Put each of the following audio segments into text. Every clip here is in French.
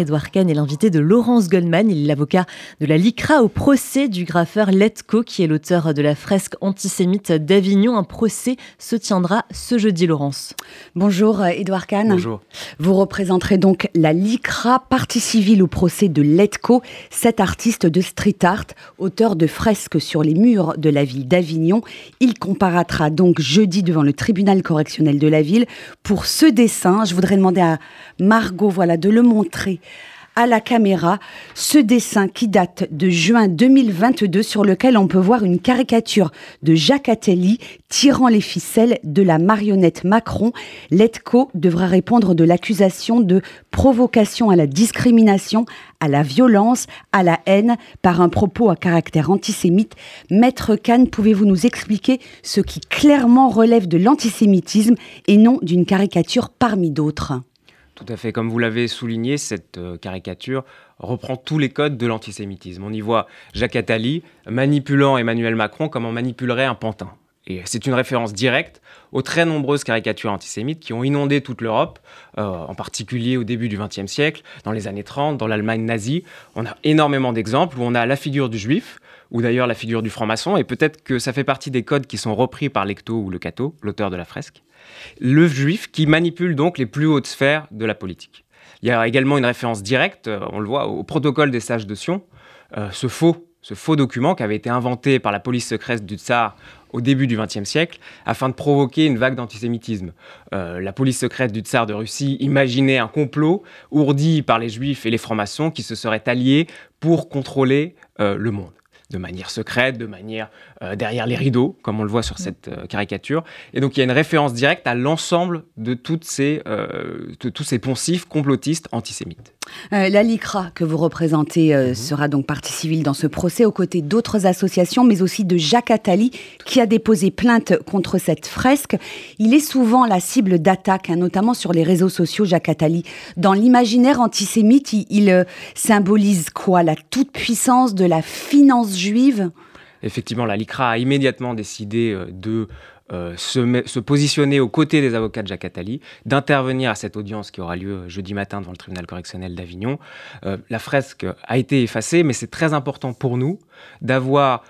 Edouard Kahn est l'invité de Laurence Goldman. Il est l'avocat de la LICRA au procès du graffeur Letko, qui est l'auteur de la fresque antisémite d'Avignon. Un procès se tiendra ce jeudi, Laurence. Bonjour, Edouard Kahn. Bonjour. Vous représenterez donc la LICRA, partie civile au procès de Letko, cet artiste de street art, auteur de fresques sur les murs de la ville d'Avignon. Il comparaîtra donc jeudi devant le tribunal correctionnel de la ville pour ce dessin. Je voudrais demander à Margot voilà, de le montrer à la caméra ce dessin qui date de juin 2022 sur lequel on peut voir une caricature de Jacques Attali tirant les ficelles de la marionnette Macron. Letco devra répondre de l'accusation de provocation à la discrimination, à la violence, à la haine par un propos à caractère antisémite. Maître Kahn, pouvez-vous nous expliquer ce qui clairement relève de l'antisémitisme et non d'une caricature parmi d'autres? Tout à fait. Comme vous l'avez souligné, cette euh, caricature reprend tous les codes de l'antisémitisme. On y voit Jacques Attali manipulant Emmanuel Macron comme on manipulerait un pantin. Et c'est une référence directe aux très nombreuses caricatures antisémites qui ont inondé toute l'Europe, euh, en particulier au début du XXe siècle, dans les années 30, dans l'Allemagne nazie. On a énormément d'exemples où on a la figure du juif, ou d'ailleurs la figure du franc-maçon, et peut-être que ça fait partie des codes qui sont repris par Lecto ou Le Cato, l'auteur de la fresque le juif qui manipule donc les plus hautes sphères de la politique. Il y a également une référence directe, euh, on le voit, au protocole des sages de Sion, euh, ce faux ce faux document qui avait été inventé par la police secrète du tsar au début du XXe siècle afin de provoquer une vague d'antisémitisme. Euh, la police secrète du tsar de Russie imaginait un complot ourdi par les juifs et les francs-maçons qui se seraient alliés pour contrôler le monde de manière secrète, de manière euh, derrière les rideaux, comme on le voit sur mm. cette euh, caricature. Et donc il y a une référence directe à l'ensemble de, toutes ces, euh, de tous ces poncifs complotistes antisémites. la LICRA que vous représentez mm-hmm. sera donc partie civile dans ce procès aux côtés d'autres associations, mais aussi de Jacques Attali qui a déposé plainte contre cette fresque. Il est souvent la cible d'attaques, hein, notamment sur les réseaux sociaux, Jacques Attali. Dans l'imaginaire antisémite, il, il symbolise quoi? La toute-puissance de la finance Effectivement, la LICRA a immédiatement décidé euh, de euh, se, positionner aux côtés des avocats de Jacques Attali, d'intervenir à cette audience qui aura lieu euh, jeudi matin devant le tribunal correctionnel d'Avignon. la fresque a été effacée, mais c'est très important pour nous d'avoir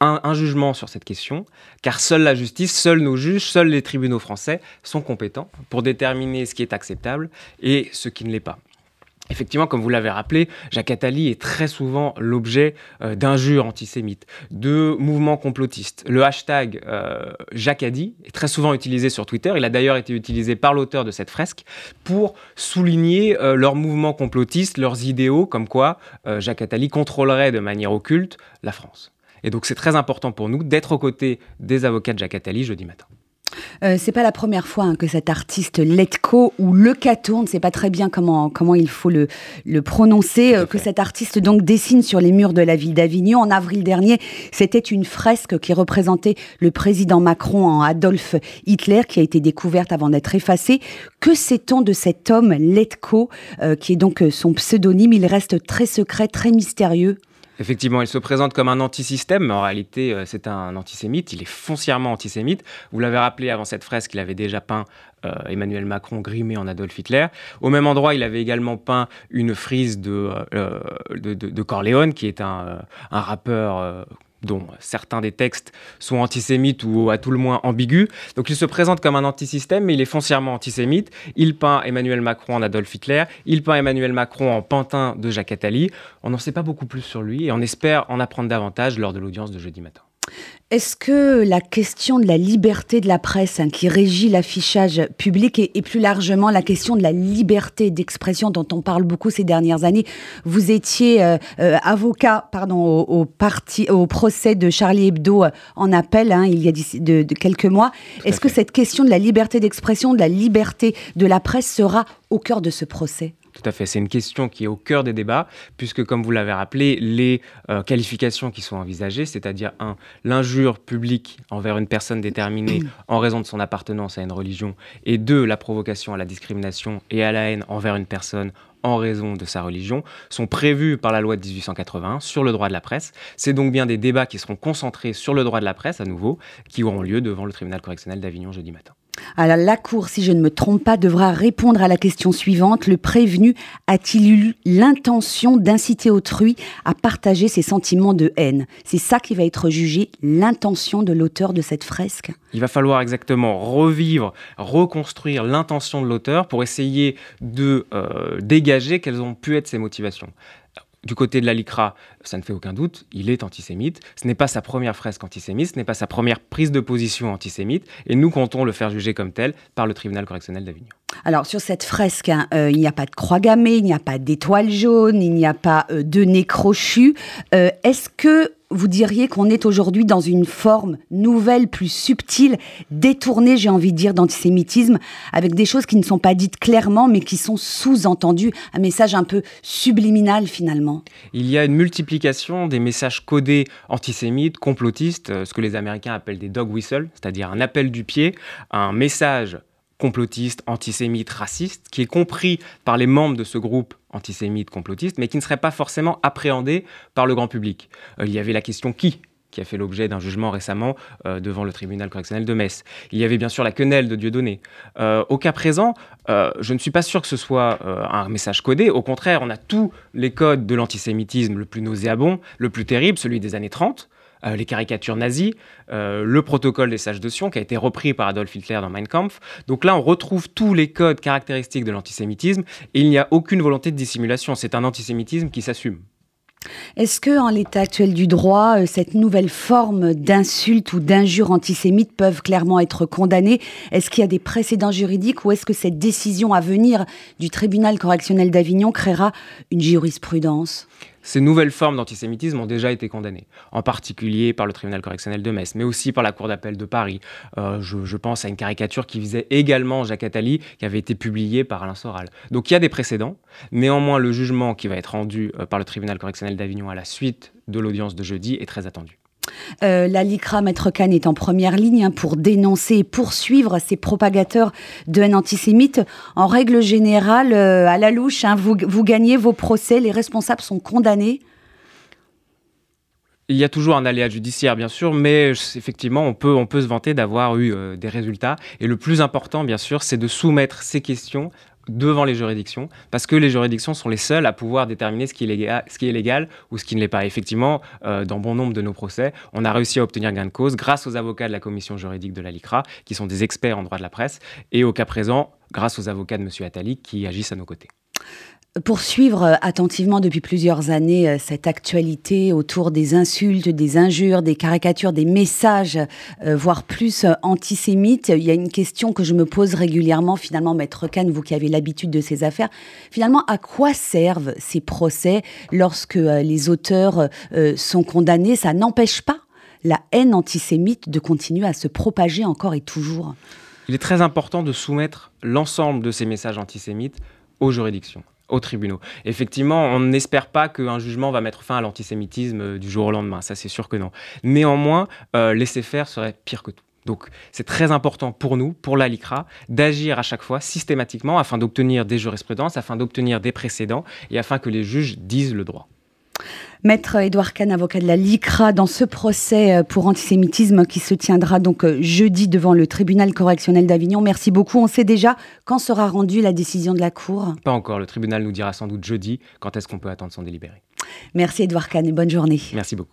un, un, jugement sur cette question, car seule la justice, seuls nos juges, seuls les tribunaux français sont compétents pour déterminer ce qui est acceptable et ce qui ne l'est pas. Effectivement, comme vous l'avez rappelé, Jacques Attali est très souvent l'objet euh, d'injures antisémites, de mouvements complotistes. Le hashtag euh, Jacques est très souvent utilisé sur Twitter. Il a d'ailleurs été utilisé par l'auteur de cette fresque pour souligner euh, leurs mouvements complotistes, leurs idéaux, comme quoi Jacques Attali contrôlerait de manière occulte la France. Et donc c'est très important pour nous d'être aux côtés des avocats de Jacques jeudi matin. Euh, c'est pas la première fois hein, que cet artiste Letko ou Le Cato, on ne sait pas très bien comment, comment il faut le, le prononcer, euh, que cet artiste donc dessine sur les murs de la ville d'Avignon. En avril dernier, c'était une fresque qui représentait le président Macron en Adolf Hitler, qui a été découverte avant d'être effacée. Que sait-on de cet homme Letko, euh, qui est donc son pseudonyme? Il reste très secret, très mystérieux. Effectivement, il se présente comme un antisystème, mais en réalité, euh, c'est un antisémite. Il est foncièrement antisémite. Vous l'avez rappelé avant cette fresque, il avait déjà peint euh, Emmanuel Macron grimé en Adolf Hitler. Au même endroit, il avait également peint une frise de, euh, Corleone, qui est un rappeur dont certains des textes sont antisémites ou à tout le moins ambigus. Donc il se présente comme un antisystème, mais il est foncièrement antisémite. Il peint Emmanuel Macron en Adolf Hitler, il peint Emmanuel Macron en pantin de Jacques Attali. On n'en sait pas beaucoup plus sur lui et on espère en apprendre davantage lors de l'audience de jeudi matin. Est-ce que la question de la liberté de la presse hein, qui régit l'affichage public et, plus largement la question de la liberté d'expression dont on parle beaucoup ces dernières années, vous étiez euh, euh, avocat pardon, au, parti, au procès de Charlie Hebdo euh, en appel hein, il y a de, de quelques mois. Est-ce que cette question de la liberté d'expression, de la liberté de la presse sera au cœur de ce procès? Tout à fait. C'est une question qui est au cœur des débats, puisque, comme vous l'avez rappelé, les euh, qualifications qui sont envisagées, c'est-à-dire, un, l'injure publique envers une personne déterminée en raison de son appartenance à une religion, et deux, la provocation à la discrimination et à la haine envers une personne en raison de sa religion, sont prévues par la loi de 1881 sur le droit de la presse. C'est donc bien des débats qui seront concentrés sur le droit de la presse, à nouveau, qui auront lieu devant le tribunal correctionnel d'Avignon jeudi matin. Alors la Cour, si je ne me trompe pas, devra répondre à la question suivante. Le prévenu a-t-il eu l'intention d'inciter autrui à partager ses sentiments de haine? C'est ça qui va être jugé, l'intention de l'auteur de cette fresque Il va falloir exactement revivre, reconstruire l'intention de l'auteur pour essayer de euh, dégager quelles ont pu être ses motivations. Du côté de la LICRA, ça ne fait aucun doute, il est antisémite. Ce n'est pas sa première fresque antisémite, ce n'est pas sa première prise de position antisémite, et nous comptons le faire juger comme tel par le tribunal correctionnel d'Avignon. Alors sur cette fresque, hein, euh, il n'y a pas de croix gammée, il n'y a pas d'étoile jaune, il n'y a pas euh, de nez crochu. Euh, est-ce que vous diriez qu'on est aujourd'hui dans une forme nouvelle, plus subtile, détournée, j'ai envie de dire, d'antisémitisme, avec des choses qui ne sont pas dites clairement, mais qui sont sous-entendues, un message un peu subliminal finalement. Il y a une multiplication des messages codés antisémites, complotistes, euh, ce que les Américains appellent des dog whistles, c'est-à-dire un appel du pied, un message complotiste, antisémite, raciste, qui est compris par les membres de ce groupe antisémite, complotiste, mais qui ne serait pas forcément appréhendé par le grand public. Euh, il y avait la question qui qui a fait l'objet d'un jugement récemment euh, devant le tribunal correctionnel de Metz. Il y avait bien sûr la quenelle de Dieudonné. Euh, au cas présent, je ne suis pas sûr que ce soit un message codé. Au contraire, on a tous les codes de l'antisémitisme le plus nauséabond, le plus terrible, celui des années 30. Euh, les caricatures nazies, euh, le protocole des sages de Sion qui a été repris par Adolf Hitler dans Mein Kampf. Donc là, on retrouve tous les codes caractéristiques de l'antisémitisme et il n'y a aucune volonté de dissimulation. C'est un antisémitisme qui s'assume. Est-ce que, en l'état actuel du droit, euh, cette nouvelle forme d'insulte ou d'injure antisémite peuvent clairement être condamnées? Est-ce qu'il y a des précédents juridiques ou est-ce que cette décision à venir du tribunal correctionnel d'Avignon créera une jurisprudence? Ces nouvelles formes d'antisémitisme ont déjà été condamnées, en particulier par le tribunal correctionnel de Metz, mais aussi par la Cour d'appel de Paris. Euh, je, pense à une caricature qui visait également Jacques Attali, qui avait été publiée par Alain Soral. Donc il y a des précédents. Néanmoins, le jugement qui va être rendu euh, par le tribunal correctionnel d'Avignon à la suite de l'audience de jeudi est très attendu. Euh, la LICRA Maître Kahn est en première ligne hein, pour dénoncer et poursuivre ces propagateurs de haine antisémite. En règle générale, euh, à la louche, hein, vous, gagnez vos procès, les responsables sont condamnés. Il y a toujours un aléa judiciaire, bien sûr, mais effectivement, on peut, on peut se vanter d'avoir eu euh, des résultats. Et le plus important, bien sûr, c'est de soumettre ces questions devant les juridictions, parce que les juridictions sont les seules à pouvoir déterminer ce qui est légal, ou ce qui ne l'est pas. Effectivement, euh, dans bon nombre de nos procès, on a réussi à obtenir gain de cause grâce aux avocats de la commission juridique de la LICRA, qui sont des experts en droit de la presse, et au cas présent, grâce aux avocats de M. Attali, qui agissent à nos côtés. Pour suivre euh, attentivement depuis plusieurs années euh, cette actualité autour des insultes, des injures, des caricatures, des messages, euh, voire plus antisémites, il y a une question que je me pose régulièrement, finalement, Maître Kahn, vous qui avez l'habitude de ces affaires, finalement, à quoi servent ces procès lorsque les auteurs sont condamnés? Ça n'empêche pas la haine antisémite de continuer à se propager encore et toujours. Il est très important de soumettre l'ensemble de ces messages antisémites aux juridictions aux tribunaux. Effectivement, on n'espère pas qu'un jugement va mettre fin à l'antisémitisme euh, du jour au lendemain, ça c'est sûr que non. Néanmoins, euh, laisser faire serait pire que tout. Donc c'est très important pour nous, pour la LICRA, d'agir à chaque fois systématiquement afin d'obtenir des jurisprudences, afin d'obtenir des précédents et afin que les juges disent le droit. Maître Édouard Kahn, avocat de la LICRA, dans ce procès euh, pour antisémitisme qui se tiendra donc euh, jeudi devant le tribunal correctionnel d'Avignon. Merci beaucoup. On sait déjà quand sera rendue la décision de la Cour Pas encore. Le tribunal nous dira sans doute jeudi quand est-ce qu'on peut attendre son délibéré. Merci Édouard Kahn et bonne journée. Merci beaucoup.